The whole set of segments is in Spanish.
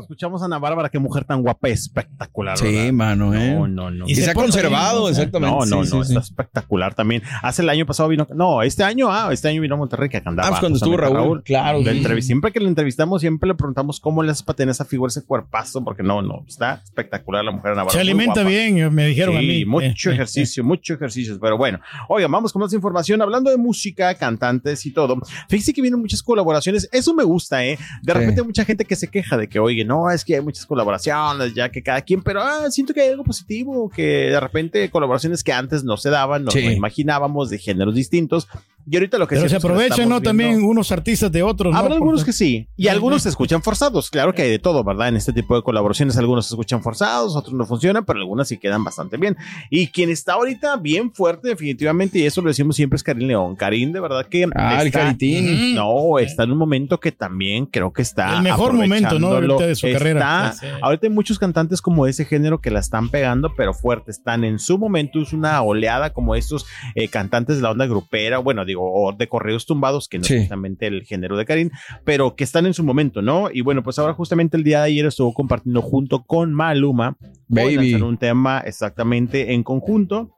Escuchamos a Ana Bárbara, qué mujer tan guapa, espectacular. Sí, ¿verdad? mano, ¿eh? No, no, no. Y se ha conservado, exactamente. No, no, Sí, no, sí, sí. está espectacular también. Hace el año pasado vino, no, este año, ah, este año vino a Monterrey que andaba. Ah, pues cuando estuvo justamente Raúl, claro, Siempre que lo entrevistamos, siempre le preguntamos cómo le hace para tener esa figura, ese cuerpazo, porque no, no, está espectacular la mujer Ana Bárbara. Se alimenta bien, me dijeron Sí, a mí. mucho Eh, eh, ejercicio, mucho ejercicio. Pero bueno, oigan, vamos con más información. Hablando de música, cantantes y todo. Fíjense que vienen muchas colaboraciones. Eso me gusta, ¿eh? De repente hay mucha gente que se queja de que, oye, no, es que hay muchas colaboraciones, ya que cada quien, pero ah, siento que hay algo positivo, que de repente colaboraciones que antes no se daban, no, Sí. no imaginábamos de géneros distintos. Y ahorita lo que Pero sí se aprovechan, ¿no? También viendo- unos artistas de otros. ¿no? Habrá algunos Porque- que sí, y algunos se escuchan forzados. Claro que hay de todo, ¿verdad? En este tipo de colaboraciones, algunos se escuchan forzados, otros no funcionan, pero algunas sí quedan bastante bien. Y quien está ahorita bien fuerte, definitivamente, y eso lo decimos siempre, es Karim León. Karim, de verdad que. Ah, el está- Caritini. No, está en un momento que también creo que está. El mejor momento, ¿no? Ahorita de su Está- carrera. Sí. Ahorita hay muchos cantantes como de ese género que la están pegando, pero fuerte. Están en su momento, es una oleada como estos eh, cantantes de la onda grupera, bueno, digo, o de correos tumbados, que no Sí. es justamente el género de Karim, pero que están en su momento, ¿no? Y bueno, pues ahora justamente el día de ayer estuvo compartiendo junto con Maluma, Baby. lanzar un tema exactamente en conjunto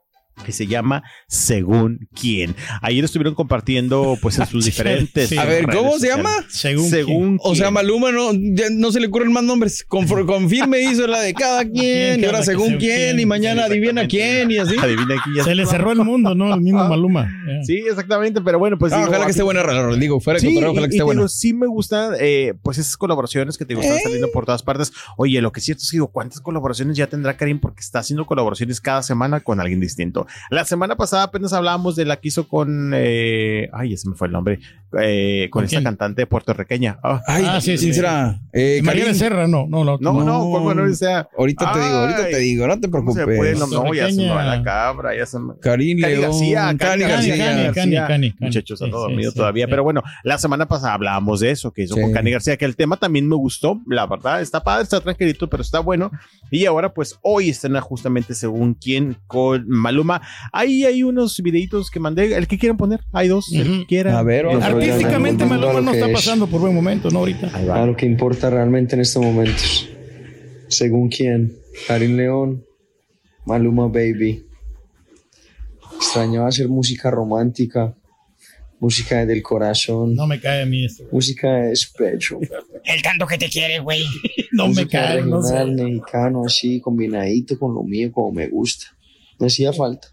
que se llama Según quién. Ayer estuvieron compartiendo pues en sus Sí, diferentes sí. A ver, ¿cómo se llama? Según. Según O sea, quién. Maluma no, ya no se le ocurren más nombres. Confirme hizo la de cada quien, y ahora según quién, y mañana Sí, adivina quién, y así. Adivina quién ya Se le cerró el mundo, ¿no? El mismo Maluma. Eh. Sí, exactamente, pero bueno, pues Ah, digo, ojalá que esté buena, digo, fuera de Sí, ojalá y- que esté buena. sí me gustan, eh, pues esas colaboraciones que te digo, están ¿Eh? saliendo por todas partes. Oye, lo que es cierto es que digo, ¿cuántas colaboraciones ya tendrá Karim? Porque está haciendo colaboraciones cada semana con alguien distinto. La semana pasada apenas hablábamos de la que hizo con, eh, ay, ese me fue el nombre, eh, con ¿Con esta cantante puertorriqueña. Ah, Ay, Ah, sí, ¿quién sí. será? Eh, María. Becerra, no, no, no. no, no, no. ¿cuál bueno sea? Ahorita te digo, ahorita Ay, te digo, no te ¿Cómo se preocupes. fue? No, no, ya se me va la cabra, ya se me... Karim Cani León, García, Cani Cani García. García. Cani, Cani, Cani, Cani. Muchachos, Sí, dormido sí, todavía. sí. Pero bueno, la semana pasada hablábamos de eso, que hizo Sí. con Cani García, que el tema también me gustó. La verdad, está padre, está tranquilito, pero está bueno. Y ahora, pues, hoy están justamente según quién con Maluma. Ahí hay unos videitos que mandé. El que quieran poner, hay dos. El Ujú. que quiera. A ver. Artísticamente Maluma no está es. pasando por buen momento, ¿no? Ahorita. A lo que importa realmente en estos momentos. Según quién, Karim León, Maluma Baby. Extrañaba hacer música romántica, música del corazón, No me cae a mí esto. música de despecho, El tanto que te quiere, güey. No me cae, no regional, sé. mexicano, así, combinadito con lo mío, como me gusta. Me hacía falta,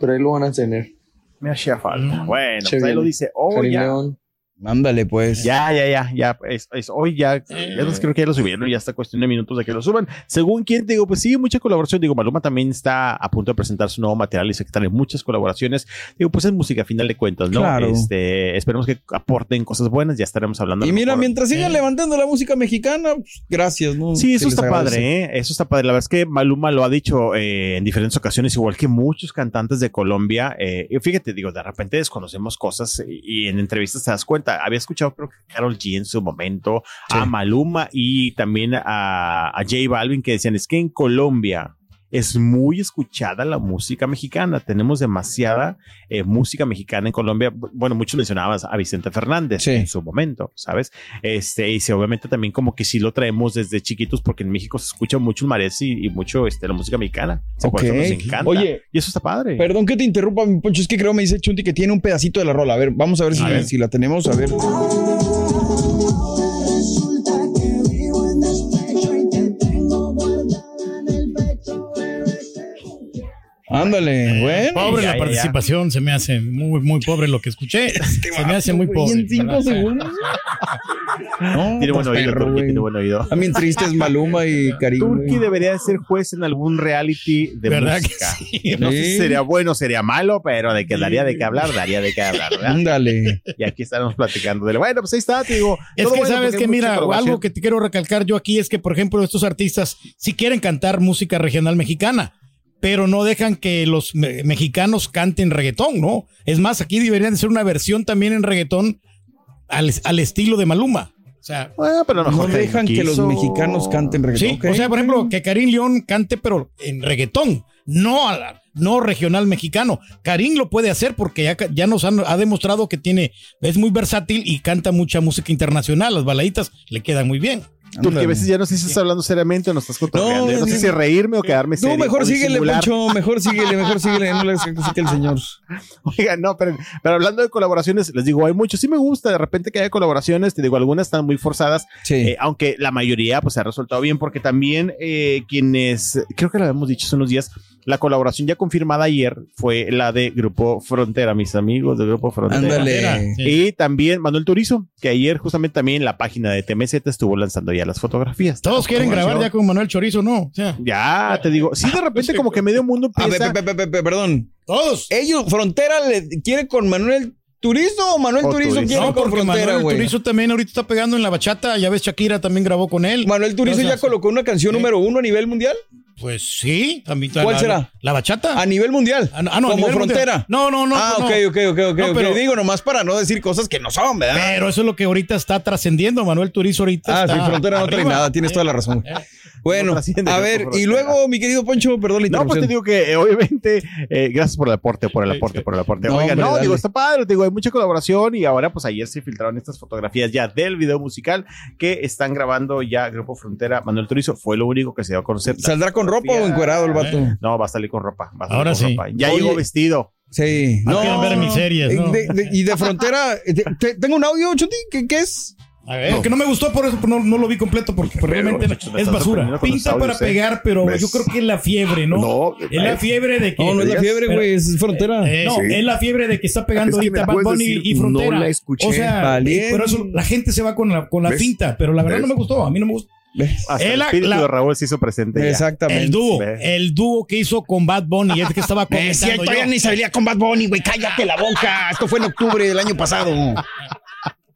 pero ahí lo van a tener. Me hacía falta. Mm. Bueno, pues ahí lo dice. Oh, ya. León, Ándale, pues. Ya, ya, ya, ya. Es, es- hoy ya, ya los creo que ya lo subieron, ya está cuestión de minutos de que lo suban. Según quien, digo, pues sí, mucha colaboración. Digo, Maluma también está a punto de presentar su nuevo material y sé que están en muchas colaboraciones. Digo, pues es música a final de cuentas, ¿no? Claro. Este, esperemos que aporten cosas buenas, ya estaremos hablando. Y mira, mejor. mientras sigan Eh. levantando la música mexicana, pues, gracias, ¿no? Sí, eso Se está padre, ¿eh? Eso está padre. La verdad es que Maluma lo ha dicho eh, en diferentes ocasiones, igual que muchos cantantes de Colombia. Eh, y fíjate, digo, de repente desconocemos cosas y, y en entrevistas te das cuenta. Había escuchado, creo que Carol G en su momento, a Maluma y también a, a J Balvin que decían, es que en Colombia es muy escuchada la música mexicana. Tenemos demasiada eh, música mexicana en Colombia. Bu- Bueno, muchos mencionaban a Vicente Fernández Sí. en su momento, ¿sabes? Este, y obviamente también como que sí lo traemos desde chiquitos porque en México se escucha mucho el mariachi y mucho este, la música mexicana. Sí, por eso Ok. nos encanta. Oye, y eso está padre. Perdón que te interrumpa, mi Poncho, es que creo me dice Chunti que tiene un pedacito de la rola. A ver, vamos a ver si, A ver. si la tenemos. A ver. Ándale, bueno. Pobre Ya, la ya, participación, se me hace muy, muy pobre lo que escuché. Se me hace muy Güey, pobre. En cinco segundos. No, Tiene buen oído, perro, güey. tiene buen oído. También triste es Maluma y Karim. Turki güey. debería de ser juez en algún reality de ¿Verdad que música. sí? No sé si sería bueno, sería malo, pero de que daría de qué hablar, daría de qué hablar, ¿verdad? Ándale. Y aquí estamos platicando de. Bueno, pues ahí está, te digo. Es que bueno sabes que, mira, algo que te quiero recalcar yo aquí es que, por ejemplo, estos artistas sí quieren cantar música regional mexicana, pero no dejan que los me- mexicanos canten reggaetón, ¿no? Es más, aquí deberían de ser una versión también en reggaetón al, al estilo de Maluma. O sea, Bueno, pero a lo No dejan que los mexicanos canten reggaetón. sí, o sea, por ejemplo, que Karim León cante, pero en reggaetón, no, a la- no regional mexicano. Karim lo puede hacer porque ya, ya nos han- ha demostrado que tiene, es muy versátil y canta mucha música internacional. Las baladitas le quedan muy bien. Turki, a veces ya no sé si estás hablando seriamente o no estás cotorreando. No, No, no sé si reírme o quedarme serio. mejor o síguele. Poncho. Mejor síguele, mejor síguele. No le que el señor. Oigan, no, pero, pero hablando de colaboraciones, les digo, hay muchos. Sí me gusta de repente que haya colaboraciones. Te digo, algunas están muy forzadas. Sí. eh, aunque la mayoría pues se ha resultado bien porque también eh, quienes, creo que lo habíamos dicho hace unos días, la colaboración ya confirmada ayer fue la de Grupo Frontera, mis amigos de Grupo Frontera. Ándale. Y también Manuel Turizo, que ayer justamente también la página de TMZ estuvo lanzando ya las fotografías. Todos quieren grabar ya con Manuel Chorizo, ¿no? O sea, Ya, te digo, sí, de repente como que medio mundo A ver, empieza... pe- pe- pe- pe- perdón. todos. ¿Ellos, Frontera, le quiere con Manuel Turizo o Manuel O Turizo Turizo. quiere No, con Frontera, Manuel güey? Turizo también ahorita está pegando en la bachata. Ya ves, Shakira también grabó con él. Manuel Turizo O sea, ya colocó una canción Sí. número uno a nivel mundial. Pues sí, también. ¿Cuál la- será? La bachata. A nivel mundial. Ah, no, a Como nivel mundial. Frontera. No, no, no. ah, no. ok, ok, ok, ok. No, pero- Digo nomás para no decir cosas que no son, ¿verdad? Pero eso es lo que ahorita está trascendiendo. Manuel Turizo ahorita Ah, sí, está Frontera no trae nada, tienes toda la razón. Eh, Bueno, No a ver, y luego, mi querido Poncho, perdón la No, pues te digo que eh, obviamente, eh, gracias por el aporte, por el aporte, por el aporte. No, hombre, no, dale. digo, está padre, te digo, hay mucha colaboración y ahora pues ayer se filtraron estas fotografías ya del video musical que están grabando ya Grupo Frontera. Manuel Turizo fue lo único que se dio a conocer. ¿Saldrá con ropa o encuerado el vato? No, va a salir con ropa. Va a salir Ahora con sí. ropa. Ya Oye, llegó vestido. Sí. No quieren ver mis series, ¿no? De- de- y de Frontera, eh, te- te- tengo un audio, Chuti, ¿qué, qué es? A ver, que no me gustó, por eso no, no lo vi completo, porque realmente me es basura. con Pinta para ¿eh? pegar, pero ¿Ves? yo creo que es la fiebre, ¿no? No, es la fiebre de que. No, no es la fiebre, güey, es Frontera. Eh, no, Sí. es la fiebre de que está pegando Es que ahorita Bad Bunny decir, y Frontera. no la escuché. O sea, Valiente. pero eso, la gente se va con la, con la pero la verdad ¿Ves? no me gustó. A mí no me gustó. Eh, el espíritu la- de Raúl se hizo presente. ya. Exactamente. El dúo, ¿Ves? el dúo que hizo con Bad Bunny, es que estaba Eh, comentando todavía ni salía con Bad Bunny, güey. Cállate la boca. Esto fue en octubre del año pasado.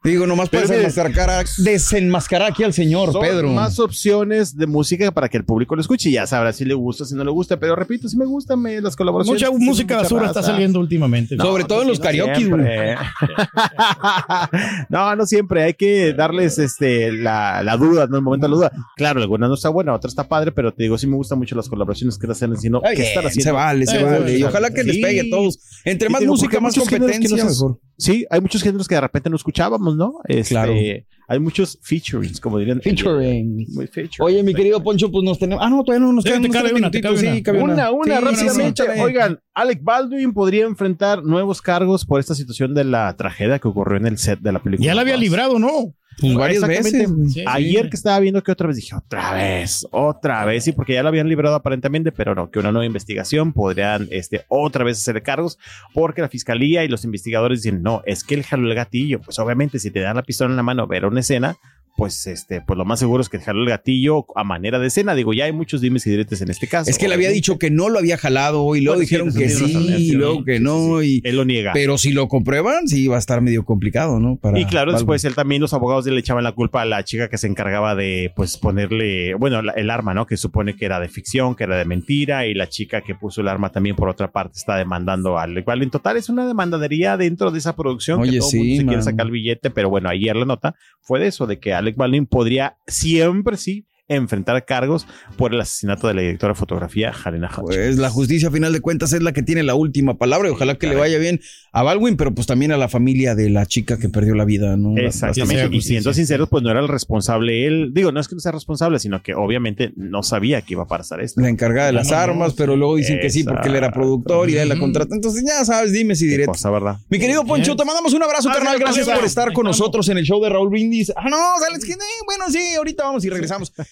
Digo, nomás para desenmascarar, desenmascarar aquí al señor, Son Pedro. más opciones de música para que el público lo escuche y ya sabrá si le gusta, si no le gusta. Pero repito, si me gustan me, las colaboraciones. Mucha música mucha basura está saliendo últimamente. No, Sobre todo en los no karaoke, no, no siempre. Hay que darles este la, la duda, ¿no? El momento de la duda. Claro, alguna no está buena, otra está padre, pero te digo, sí me gustan mucho las colaboraciones que están haciendo. Está que están haciendo. se vale, se Eh, vale. Y sí, ojalá que les pegue a todos. Entre Y más música, más competencia, mejor. Sí, hay muchos géneros que de repente no escuchábamos, ¿no? Este, Claro. Hay muchos featurings, como dirían. Featuring. Muy featuring. Oye, mi querido Poncho, pues nos tenemos. Ah, no, todavía no nos quedan te unos cabe una, cabe Sí, cabe Una, una, Sí, rápidamente. sí, Oigan, Alec Baldwin podría enfrentar nuevos cargos por esta situación de la tragedia que ocurrió en el set de la película. Ya la había librado, ¿no? Pues varias veces. Sí. Ayer que estaba viendo que otra vez dije, otra vez, otra vez, sí, porque ya lo habían librado aparentemente, pero no, que una nueva investigación podrían este, otra vez hacer cargos, porque la fiscalía y los investigadores dicen, no, es que él jaló el gatillo. Pues obviamente, si te dan la pistola en la mano, ver una escena, pues este, pues lo más seguro es que jaló el gatillo a manera de escena. Digo, ya hay muchos dimes y diretes en este caso. Es que le había dicho que no lo había jalado y luego Bueno, dijeron que sí, razón, y luego que no. Y, Él lo niega. pero si lo comprueban, sí va a estar medio complicado, ¿no? Para Y claro, después él también, los abogados le echaban la culpa a la chica que se encargaba de, pues, ponerle, bueno, la- el arma, ¿no? Que supone que era de ficción, que era de mentira, y la chica que puso el arma también, por otra parte, está demandando al igual. En total, es una demandadería dentro de esa producción Oye, que todo sí, mundo se quiere sacar el billete, pero bueno, ayer la nota fue de eso, de que Alec Baldwin podría siempre sí enfrentar cargos por el asesinato de la directora de fotografía, Helena Hodge. Pues la justicia, a final de cuentas, es la que tiene la última palabra y ojalá que le vaya bien a Baldwin, pero pues también a la familia de la chica que perdió la vida, ¿no? Exactamente. Y siendo sinceros, pues no era el responsable él. Digo, no es que no sea responsable, sino que obviamente no sabía que iba a pasar esto. La encargada de las No, armas, pero luego dicen que sí porque él era productor y él la Ujú. contrató. Entonces ya sabes, dime si Qué directo. cosa, ¿verdad? Mi querido Poncho, te mandamos un abrazo, carnal. Gracias por estar con nosotros en el show de Raúl Brindis. Ah, no, sales que eh, bueno, sí, ahorita vamos y regresamos.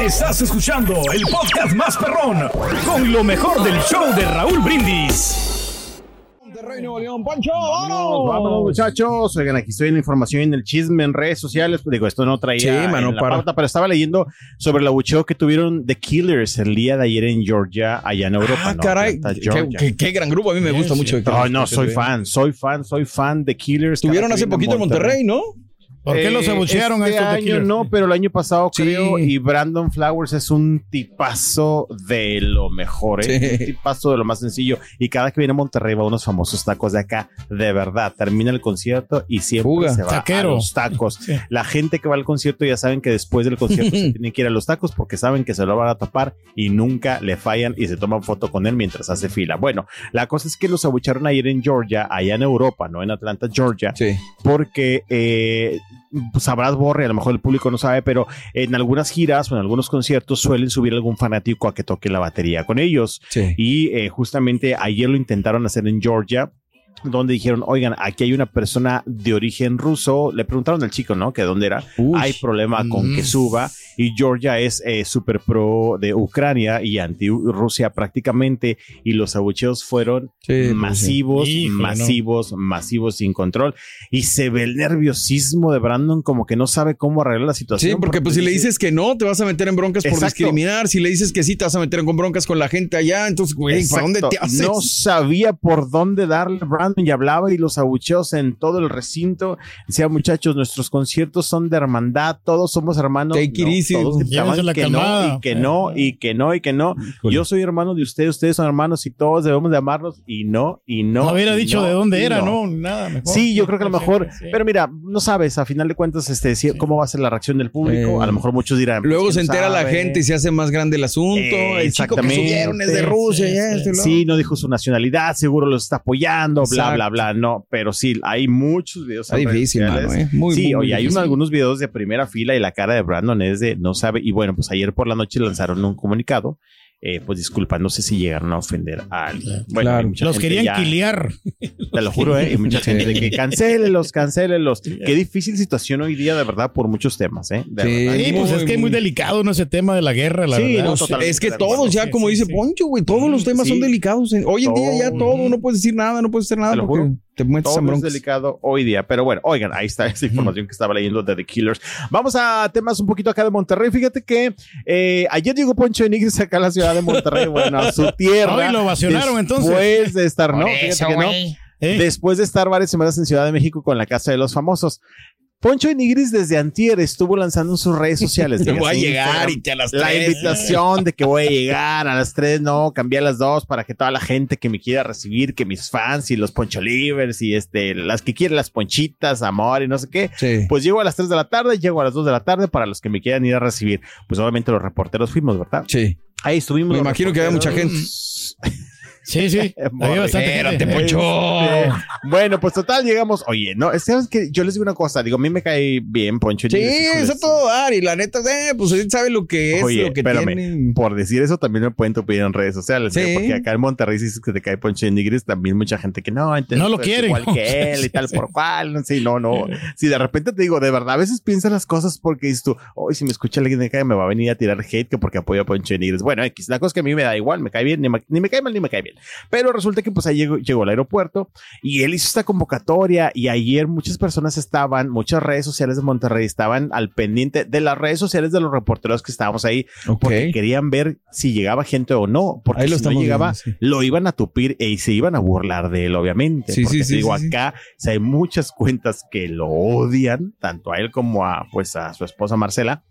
Estás escuchando el podcast más perrón con lo mejor del show de Raúl Brindis. Monterrey, Nuevo León, Pancho, Vámonos, vámonos, muchachos. Oigan, aquí estoy en la información en el chisme en redes sociales. Digo, esto no traía Sí, mano, en la para. pauta, pero estaba leyendo sobre el abucheo que tuvieron The Killers el día de ayer en Georgia, allá en Europa. Ah, ¿no? caray. Qué, Georgia. qué- qué gran grupo. A mí me gusta mucho. No, no, soy fan, soy fan, soy fan de Killers. Estuvieron Cada hace poquito en Monterrey, ¿no? ¿Por qué los Eh, abuchearon a este estos de año no, pero el año pasado Sí. creo. Y Brandon Flowers es un tipazo de lo mejor, ¿eh? Sí. Un tipazo de lo más sencillo. Y cada que viene a Monterrey va a unos famosos tacos de acá. De verdad, termina el concierto y siempre Fuga. se va Taquero. a los tacos. Sí. La gente que va al concierto ya saben que después del concierto se tienen que ir a los tacos porque saben que se lo van a tapar y nunca le fallan y se toman foto con él mientras hace fila. Bueno, la cosa es que los abucharon ayer en Georgia, allá en Europa, no en Atlanta, Georgia Sí. porque eh, sabrás Borre, a lo mejor el público no sabe, pero en algunas giras o en algunos conciertos suelen subir algún fanático a que toque la batería con ellos. Sí. Y eh, justamente ayer lo intentaron hacer en Georgia. Donde dijeron, oigan, aquí hay una persona de origen ruso. Le preguntaron al chico, ¿no? Que dónde era. Uy. Hay problema con Mm. que suba. Y Georgia es eh, super pro de Ucrania y anti-Rusia prácticamente. Y los abucheos fueron Sí, pues, masivos, sí. Híjole, masivos, masivos sin control. Y se ve el nerviosismo de Brandon como que no sabe cómo arreglar la situación. Sí, porque pues si le dice- dices que no, te vas a meter en broncas por discriminar. Si le dices que sí, te vas a meter en broncas con la gente allá. Entonces, güey, ¿para dónde te haces? No sabía por dónde darle Brandon y hablaba y los abucheos en todo el recinto. Decía, muchachos, nuestros conciertos son de hermandad, todos somos hermanos. Take it No, easy. todos gritaban que calmada. no, y que no, y que no, y que no. Híjole. Yo soy hermano de ustedes, ustedes son hermanos y todos debemos de amarnos y no, y no. No, hubiera dicho no, de dónde era, no. no, nada mejor. Sí, yo creo que a lo mejor, Sí. pero mira, no sabes, a final de cuentas, este, si- cómo va a ser la reacción del público. Eh, a lo mejor muchos dirán. pues, Luego ¿quién se entera la sabe? gente y se hace más grande el asunto. Eh, el chico que exactamente. subieron es de Rusia Sí, y sí. lo Sí, no dijo su nacionalidad, seguro los está apoyando, bla, bla, bla. No, pero sí, hay muchos videos. Está difícil, mano, ¿eh? Muy, sí, muy, muy oye, hay unos- algunos videos de primera fila y la cara de Brandon es de no sabe. Y bueno, pues ayer por la noche lanzaron un comunicado. Eh, pues disculpa, no sé si llegaron a ofender a alguien. Bueno, Claro. Los querían ya- quiliar. Te lo juro, ¿eh? Y mucha gente de que cancélelos, cancélelos. Qué difícil situación hoy día, de verdad, por muchos temas, ¿eh? De Sí. verdad. Sí, pues Muy, es que es muy delicado, ¿no? Ese tema de la guerra, la Sí, verdad. no, Pues, es que todos ya, como sí, dice sí. Poncho, güey, todos los temas Sí. son delicados. Hoy en día ya Todo. todo, no puedes decir nada, no puedes hacer nada Te lo porque juro. Te metes en Todo es delicado hoy día, pero bueno, oigan, ahí está esa información que estaba leyendo de The Killers. Vamos a temas un poquito acá de Monterrey. Fíjate que eh, ayer llegó Poncho de Nigris acá a la ciudad de Monterrey, bueno, a su tierra. Ay, lo ovacionaron, entonces. Después de estar, no, fíjate que no. ¿Eh? Después de estar varias semanas en Ciudad de México con la Casa de los Famosos. Poncho de Nigris desde antier estuvo lanzando en sus redes sociales. Voy a llegar Instagram, y te a las la tres. invitación de que voy a llegar a las tres, no, cambié a las dos para que toda la gente que me quiera recibir, que mis fans y los poncholivers y este, las que quieren las ponchitas, amor y no sé qué. Sí. Pues llego a las 3 de la tarde, llego a las 2 de la tarde para los que me quieran ir a recibir. Pues obviamente los reporteros fuimos, ¿verdad? Sí. Ahí estuvimos. Me imagino que había mucha reporteros. Sí, sí. Había bastante gente. Poncho. Este, bueno, pues total, llegamos. Oye, no, sabes que yo les digo una cosa, digo, a mí me cae bien Poncho. Sí, eso su- todo dar. Y la neta, eh, pues él sabe lo que es, Oye, lo que espérame, tiene. por decir eso también me pueden tupir en redes sociales. Sí. porque acá en Monterrey si dices que te cae Poncho Nigris, también mucha gente que no, entonces, No lo pues, quieren. igual que él y tal por cual, no sé, no, no. Si de repente te digo, de verdad, a veces piensas las cosas porque dices tú, hoy si me escucha alguien de acá me va a venir a tirar hate que porque apoya a Poncho Nigris. Bueno, X, la cosa es que a mí me da igual, me cae bien, ni me, ni me cae mal ni me cae bien. Pero resulta que pues ahí llegó, llegó al aeropuerto y él hizo esta convocatoria y ayer muchas personas estaban, muchas redes sociales de Monterrey estaban al pendiente de las redes sociales de los reporteros que estábamos ahí porque querían ver si llegaba gente o no, porque Ahí lo si no llegaba, viendo, sí. lo iban a tupir e- y se iban a burlar de él, obviamente. Sí, porque sí, te digo, acá sea, hay muchas cuentas que lo odian, tanto a él como a, pues, a su esposa Marcela.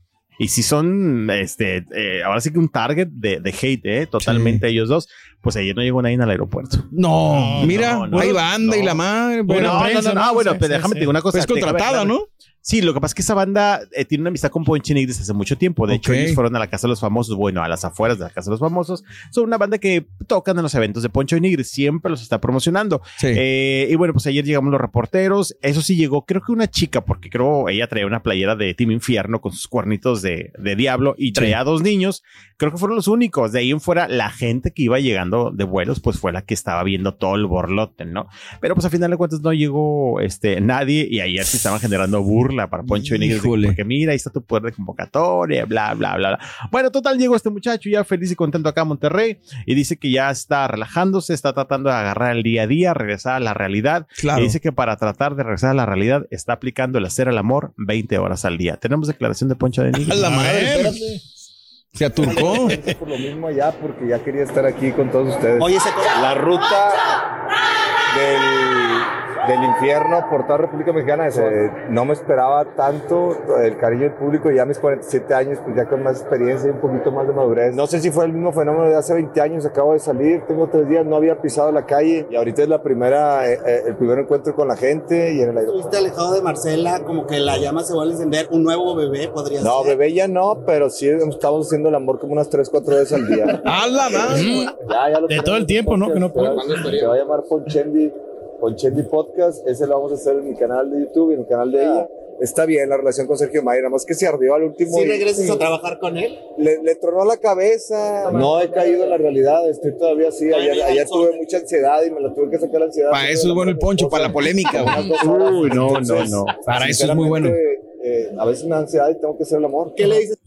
Y si son, este, eh, ahora sí que un target de, de hate, ¿eh? Totalmente ellos dos. Pues ayer no llegó nadie al aeropuerto. No, No, mira, no, no, hay banda y la madre. Bueno, Bueno, no, no, prensa, no, ¿no? no, bueno, Sí, déjame sí. te digo una cosa. es contratada, déjame- ¿no? Sí, lo que pasa es que esa banda eh, tiene una amistad con Poncho Nigris hace mucho tiempo. De hecho, Ok. ellos fueron a la Casa de los Famosos, bueno, a las afueras de la Casa de los Famosos. Son una banda que tocan en los eventos de Poncho Nigris, siempre los está promocionando. Sí. Eh, y bueno, pues ayer llegamos los reporteros. Eso sí llegó, creo que una chica, porque creo ella traía una playera de Team Infierno con sus cuernitos de, de diablo y traía a dos niños. Creo que fueron los únicos. De ahí en fuera, la gente que iba llegando de vuelos, pues fue la que estaba viendo todo el borlote, ¿no? Pero pues a final de cuentas no llegó este, nadie y ayer sí estaban generando burla para Poncho Híjole. Porque mira, ahí está tu poder de convocatoria, bla, bla, bla, bla. Bueno, total, llegó este muchacho ya feliz y contento acá a Monterrey y dice que ya está relajándose, está tratando de agarrar el día a día, regresar a la realidad. Claro. Y dice que para tratar de regresar a la realidad está aplicando el hacer el amor 20 horas al día. Tenemos declaración de Poncho de A Nigris. la madre. Se aturcó. Por lo mismo allá, porque ya quería estar aquí con todos ustedes. Oye, ese co- La ruta del, del infierno por toda República Mexicana, no me esperaba tanto el cariño del público, ya a mis 47 años, pues ya con más experiencia y un poquito más de madurez. No sé si fue el mismo fenómeno de hace 20 años, acabo de salir, tengo tres días, no había pisado la calle y ahorita es la primera, eh, eh, el primer encuentro con la gente y en el aeropuerto. estuviste alejado de Marcela, como que la llama se vuelve a encender, un nuevo bebé podría No, ser. bebé ya no, pero sí estamos haciendo el amor como unas 3, 4 veces al día. A la madre. Ya, ya lo De todo el tiempo, ¿no? Que no puede. Se va a llamar Ponchendi, Ponchendi Podcast. Ese lo vamos a hacer en mi canal de YouTube y en el canal de ella. Está bien la relación con Sergio Mayer, nada más que se ardió al último. ¿Sí y- regresas a trabajar con él? le, le tronó la cabeza. No he caído en la realidad, estoy todavía así. Ayer, ayer tuve mucha ansiedad y me la tuve que sacar la ansiedad. Para eso es bueno el poncho, para la polémica, güey. Uy, no, no, no. Para eso es muy bueno. eh, a veces me da ansiedad y tengo que hacer el amor. ¿Qué le dices?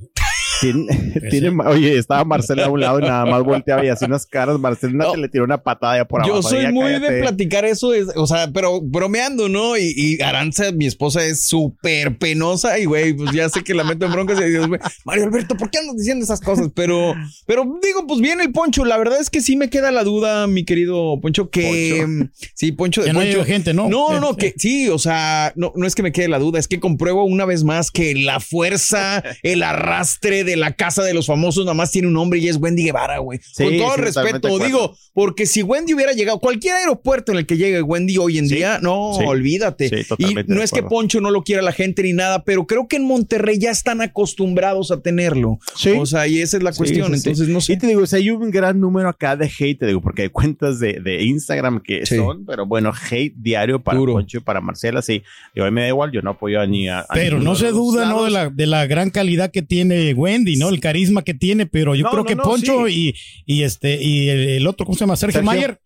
Tiene, tiene- oye, estaba Marcela a un lado y nada más volteaba y hacía unas caras. Marcela No. te le tiró una patada ya por abajo. Yo soy Ya muy de platicar eso, es- o sea, pero bromeando, ¿no? Y, y Aranza, mi esposa, es súper penosa y, güey, pues ya sé que la meto en broncas y digo, güey, Mario Alberto, ¿por qué andas diciendo esas cosas? Pero, pero digo, pues bien el Poncho, la verdad es que sí me queda la duda, mi querido Poncho, que mm, sí, Poncho de Que no Poncho. haya gente, ¿no? No, no, que sí, o sea, no, no es que me quede la duda, es que compruebo una vez más que la fuerza, el arrastre de la casa de los famosos nada más tiene un nombre y es Wendy Guevara, güey. Sí, Con todo sí, respeto, digo, porque si Wendy hubiera llegado, cualquier aeropuerto en el que llegue Wendy hoy en Sí, día, no, sí. olvídate. Sí, y no es que. Poncho no lo quiera la gente ni nada, pero creo que en Monterrey ya están acostumbrados a tenerlo. Sí. O sea, y esa es la cuestión. sí, sí. Entonces, no sé. Y te digo, o sea, hay un gran número acá de hate, te digo, porque hay cuentas de, de Instagram que Sí. son, pero bueno, hate diario para Duro. Poncho y para Marcela, sí. Digo, a mí me da igual, yo no apoyo a ni a. Pero no se duda, ¿no? De la, de la gran calidad que tiene Wendy, ¿no? El carisma que tiene, pero yo No, creo no, que Poncho y, y este, y el, el otro, ¿cómo se llama? Sergio, Sergio. Mayer,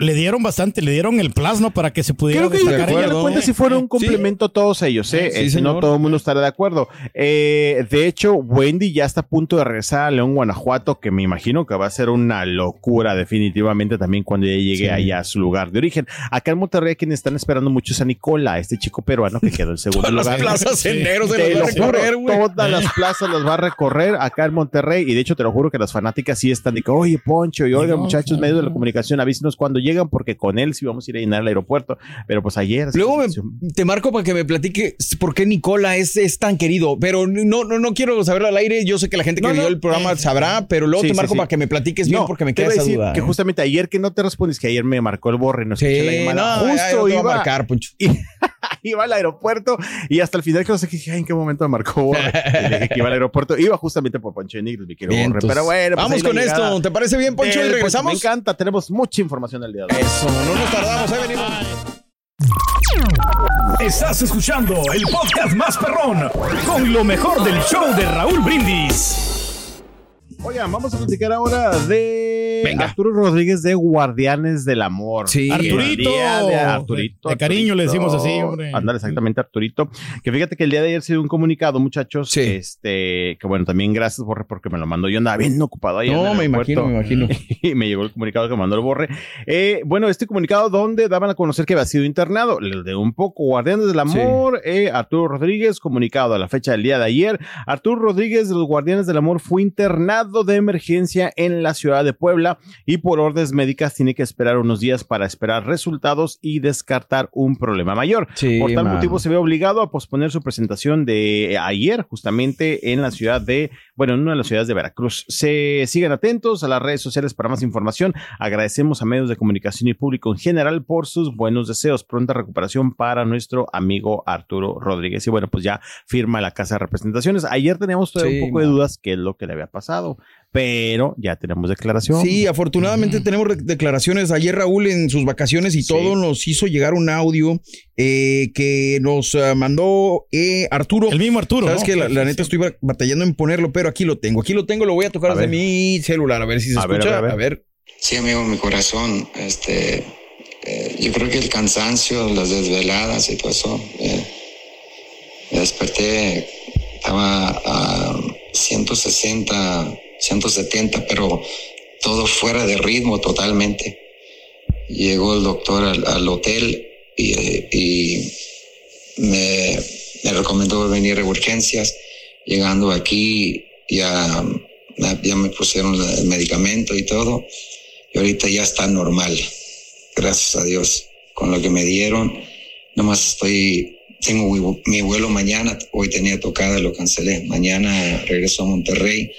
le dieron bastante, le dieron el plasma para que se pudiera Creo que destacar cuentas sí fueron un complemento todos ellos, ¿eh? Sí, Eh, si no todo el mundo estará de acuerdo. Eh, de hecho, Wendy ya está a punto de regresar a León, Guanajuato, que me imagino que va a ser una locura definitivamente también cuando ella llegue Sí. allá a su lugar de origen. Acá en Monterrey quienes están esperando mucho es a Nicola, este chico peruano que quedó en segundo Todas las lugar. plazas Sí. senderos se Te los va lo a recorrer, juro, güey. todas las plazas las va a recorrer acá en Monterrey y de hecho te lo juro que las fanáticas sí están de que, oye Poncho y oiga No, muchachos no, medios de la comunicación avísenos cuando llegan porque con él sí vamos a ir a llenar el aeropuerto pero pues ayer Luego me- te marco para que me platique por qué Nicola es, es tan querido, pero no, no, no quiero saberlo al aire. Yo sé que la gente que No, vio no. el programa sabrá, pero luego Sí, te marco sí. para que me platiques bien porque me queda iba esa decir duda. que ¿eh? justamente ayer que no te respondes que ayer me marcó el borre no escuché la llamada justo voy a iba, marcar, Poncho. iba al aeropuerto y hasta el final que no sé qué en qué momento me marcó borre que iba al aeropuerto iba justamente por Poncho de Nigris mi querido borre pero bueno pues vamos con esto. ¿Te parece bien, Poncho? Y Poncho. regresamos. me encanta tenemos mucha información el día de hoy Eso, no nos tardamos, ahí venimos. Estás escuchando el podcast más perrón con lo mejor del show de Raúl Brindis. Oigan, vamos a platicar ahora de Venga. Arturo Rodríguez de Guardianes del Amor. Sí. Arturito. El día de Arturito. De cariño le decimos así, hombre. Ándale, exactamente, Arturito. Que fíjate que el día de ayer se dio un comunicado, muchachos. Sí. Este, que bueno, también gracias, Borre, porque me lo mandó. Yo andaba bien ocupado ahí. en No, el me imagino, me imagino. y me llegó el comunicado que mandó el Borre. Eh, bueno, este comunicado donde daban a conocer que había sido internado, le de un poco Guardianes del Amor, eh, Arturo Rodríguez, comunicado a la fecha del día de ayer. Arturo Rodríguez de los Guardianes del Amor fue internado de emergencia en la ciudad de Puebla y por órdenes médicas tiene que esperar unos días para esperar resultados y descartar un problema mayor. Sí, por tal motivo se ve obligado a posponer su presentación de ayer justamente en la ciudad de, bueno, en una de las ciudades de Veracruz. Se sigan atentos a las redes sociales para más información. Agradecemos a medios de comunicación y público en general por sus buenos deseos. Pronta recuperación para nuestro amigo Arturo Rodríguez. Y bueno, pues ya firma la Casa de Representaciones. Ayer teníamos todavía Sí, un poco de dudas qué es lo que le había pasado, pero ya tenemos declaración. Sí, afortunadamente tenemos declaraciones. Ayer Raúl en sus vacaciones y Sí. todo nos hizo llegar un audio eh, que nos ah, mandó eh, Arturo. El mismo Arturo. Sabes ¿no? que la, neta sí. estoy ba- batallando en ponerlo, pero aquí lo tengo. Aquí lo tengo, lo voy a tocar A desde ver. mi celular, a ver si se A ver, escucha. a ver, a A ver. ver. Sí, amigo, mi corazón, este, eh, yo creo que el cansancio, las desveladas y todo eso, eh, me desperté, estaba a 160, 170, pero todo fuera de ritmo totalmente. Llegó el doctor al, al hotel y, eh, y me, me recomendó venir a urgencias. Llegando aquí ya, ya me pusieron el medicamento y todo y ahorita ya está normal. Gracias a Dios. Con lo que me dieron, nomás estoy, tengo mi- vuelo mañana, hoy tenía tocada, lo cancelé. Mañana regreso a Monterrey.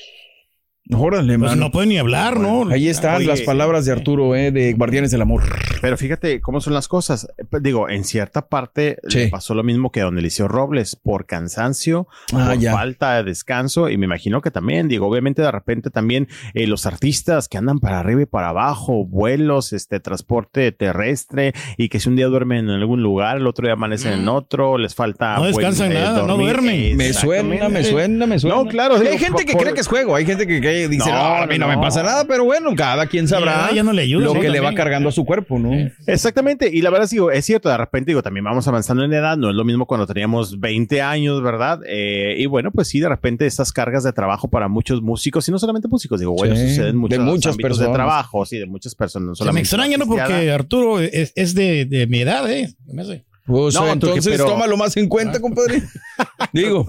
Órale, Pues no puede ni hablar, ¿no? Ahí están Oye, las palabras de Arturo, eh, de Guardianes del Amor. Pero fíjate cómo son las cosas. Eh, Digo, en cierta parte Sí. le pasó lo mismo que a Don Eliseo Robles, por cansancio, Ah, por ya. falta de descanso, y me imagino que también, digo, obviamente de repente también eh, los artistas que andan para arriba y para abajo, vuelos, este transporte terrestre, y que si un día duermen en algún lugar, el otro día amanecen en otro, les falta. No descansan nada, no duermen. Me suena, me suena, me suena. No, claro, Hay gente que por- cree que es juego, hay gente que, que dice, No, no, a mí no, no, me pasa nada, pero bueno, cada quien sabrá Ya, ya no le ayuda, lo que le va cargando a su cuerpo, ¿no? Exactamente, y la verdad digo, es cierto, de repente digo, también vamos avanzando en edad, no es lo mismo cuando teníamos 20 años, ¿verdad? Eh, y bueno, pues sí, de repente estas cargas de trabajo para muchos músicos, y no solamente músicicos, digo, bueno, Sí, suceden de muchos muchas ámbitos de personas. trabajo, sí, de muchas personas. no Se me solamente extraña, ¿no? Porque. Arturo es, es de, de mi edad, ¿eh? Me hace. Pues No, entonces pero- tómalo más en cuenta, compadre. Digo,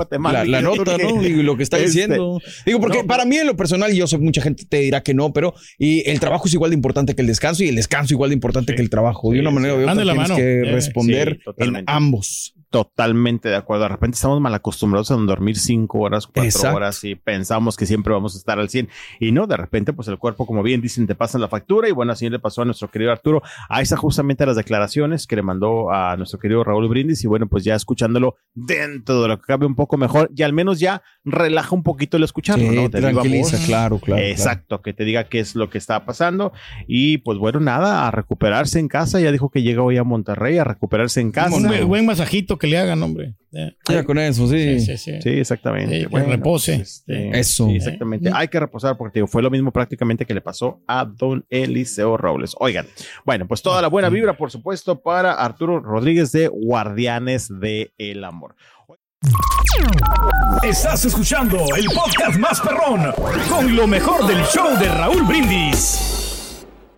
la, nota, ¿no? Digo, lo que está Este, diciendo. Digo, porque no, para mí en lo personal, y yo sé, mucha gente te dirá que no, pero y el trabajo es igual de importante que el descanso y el descanso igual de importante Sí. que el trabajo. De una manera sí. o de otra tienes mano. que Eh, responder en ambos. Totalmente de acuerdo. De repente estamos mal acostumbrados a dormir cinco horas, cuatro Exacto. horas y pensamos que siempre vamos a estar al 100 y no, de repente pues el cuerpo, como bien dicen, te pasan la factura y bueno, así le pasó a nuestro querido Arturo. Ahí está justamente las declaraciones que le mandó a nuestro querido Raúl Brindis y bueno, pues ya escuchándolo dentro de lo que cabe un poco mejor y al menos ya relaja un poquito el escucharlo, Sí, ¿no? Viva tranquiliza, claro, claro. Exacto, que te diga qué es lo que está pasando y pues bueno, nada, a recuperarse en casa. Ya dijo que llega hoy a Monterrey a recuperarse en casa. Un buen masajito que le hagan, hombre. Ya con eso, sí. Sí, sí, sí. Sí, exactamente. Sí, que repose. este, Eso. sí, exactamente. Hay que reposar porque te digo, fue lo mismo prácticamente que le pasó a don Eliseo Robles. Oigan, bueno, pues toda la buena vibra, por supuesto, para Arturo Rodríguez de Guardianes de el Amor. Estás escuchando el podcast más perrón con lo mejor del show de Raúl Brindis.